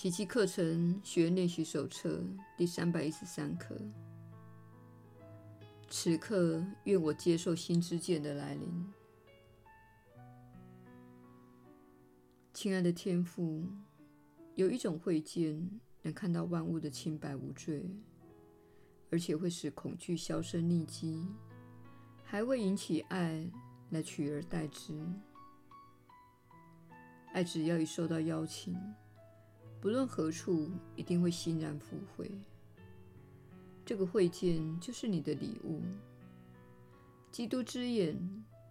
奇迹课程学练习手册第三百一十三课。此刻，愿我接受新知见的来临。亲爱的天父，有一种慧见，能看到万物的清白无罪，而且会使恐惧销声匿迹，还会引起爱来取而代之。爱只要一受到邀请。不论何处，一定会欣然赴会。这个会见就是你的礼物。基督之眼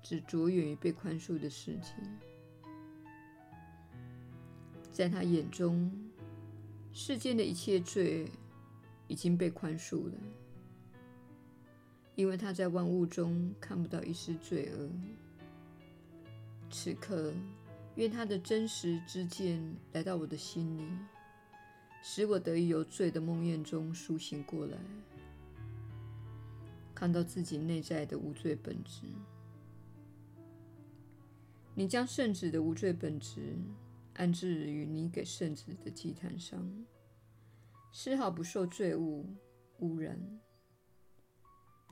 只着眼于被宽恕的世界，在他眼中，世间的一切罪已经被宽恕了，因为他在万物中看不到一丝罪恶。此刻。愿他的真实之见来到我的心里，使我得以由罪的梦魇中苏醒过来，看到自己内在的无罪本质。你将圣子的无罪本质安置于你给圣子的祭坛上，丝毫不受罪物污染。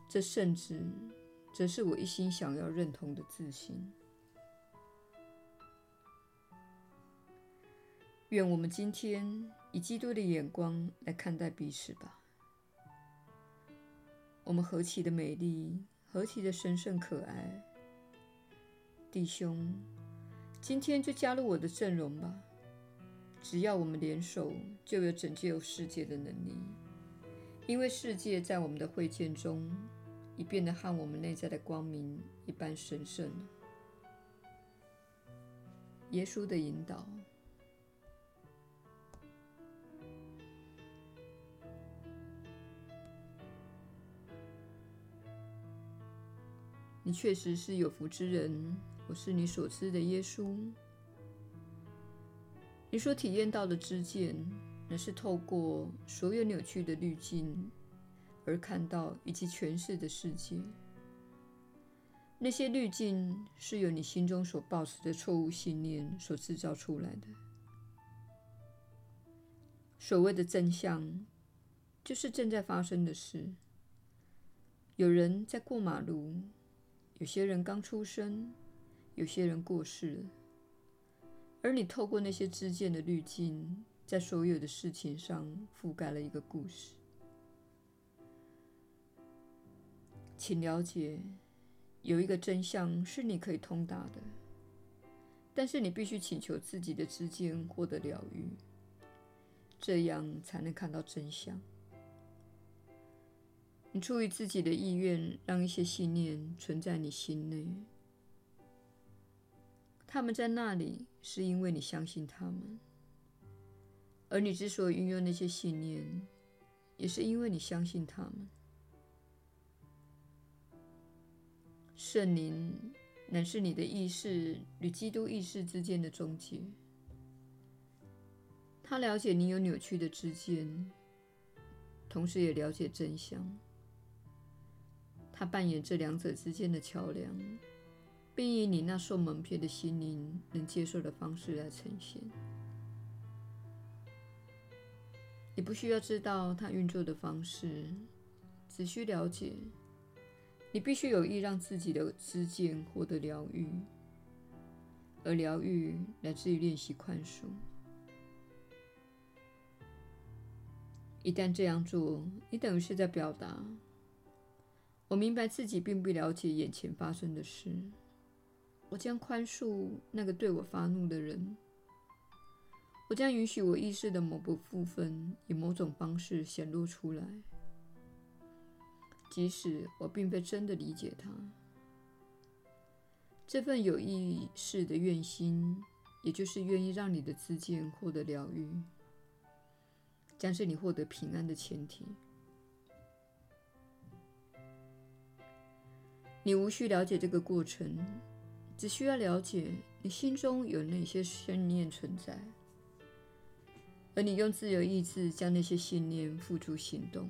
这圣子，则是我一心想要认同的自信。愿我们今天以基督的眼光来看待彼此吧。我们何其的美丽，何其的神圣可爱，弟兄，今天就加入我的阵容吧。只要我们联手，就有拯救世界的能力。因为世界在我们的会见中，已变得和我们内在的光明一般神圣。耶稣的引导。你确实是有福之人，我是你所知的耶稣。你所体验到的知见，乃是透过所有扭曲的滤镜而看到以及诠释的世界。那些滤镜是由你心中所抱持的错误信念所制造出来的。所谓的真相，就是正在发生的事。有人在过马路。有些人刚出生，有些人过世了，而你透过那些知见的滤镜，在所有的事情上覆盖了一个故事。请了解，有一个真相是你可以通达的，但是你必须请求自己的知见获得疗愈，这样才能看到真相。你出于自己的意愿，让一些信念存在你心内。他们在那里，是因为你相信他们；而你之所以运用那些信念，也是因为你相信他们。圣灵乃是你的意识与基督意识之间的中介。他了解你有扭曲的之间，同时也了解真相。他扮演这两者之间的桥梁，并以你那受蒙骗的心灵能接受的方式来呈现。你不需要知道他运作的方式，只需了解。你必须有意让自己的知见获得疗愈，而疗愈来自于练习宽恕。一旦这样做，你等于是在表达。我明白自己并不了解眼前发生的事。我将宽恕那个对我发怒的人。我将允许我意识的某部分以某种方式显露出来，即使我并非真的理解他。这份有意识的愿心，也就是愿意让你的自见获得疗愈，将是你获得平安的前提。你无需了解这个过程，只需要了解你心中有哪些信念存在，而你用自由意志将那些信念付诸行动。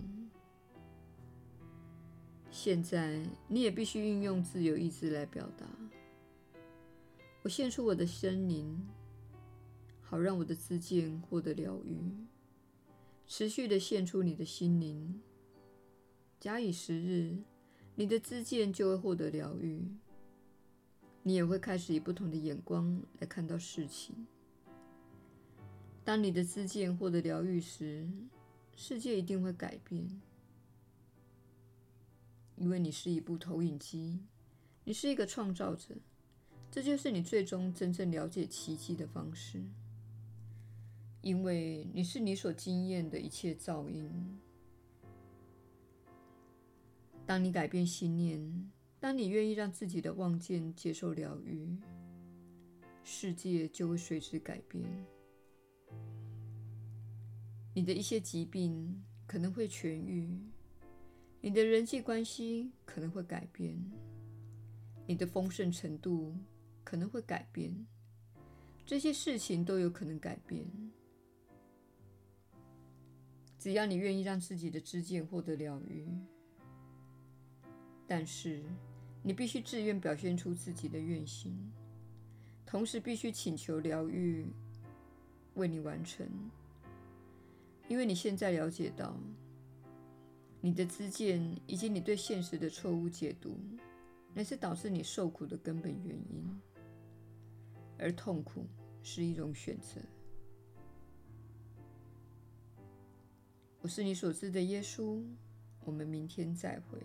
现在，你也必须运用自由意志来表达：我献出我的心灵，好让我的自见获得疗愈。持续的献出你的心灵，假以时日，你的知见就会获得疗愈。你也会开始以不同的眼光来看到事情。当你的知见获得疗愈时，世界一定会改变，因为你是一部投影机，你是一个创造者，这就是你最终真正了解奇迹的方式。因为你是你所经验的一切噪音。当你改变信念，当你愿意让自己的妄见接受疗愈，世界就会随之改变。你的一些疾病可能会痊愈，你的人际关系可能会改变，你的丰盛程度可能会改变，这些事情都有可能改变。只要你愿意让自己的知见获得疗愈，但是你必须自愿表现出自己的愿心，同时必须请求疗愈为你完成，因为你现在了解到，你的知见以及你对现实的错误解读，乃是导致你受苦的根本原因，而痛苦是一种选择。我是你所知的耶稣，我们明天再会。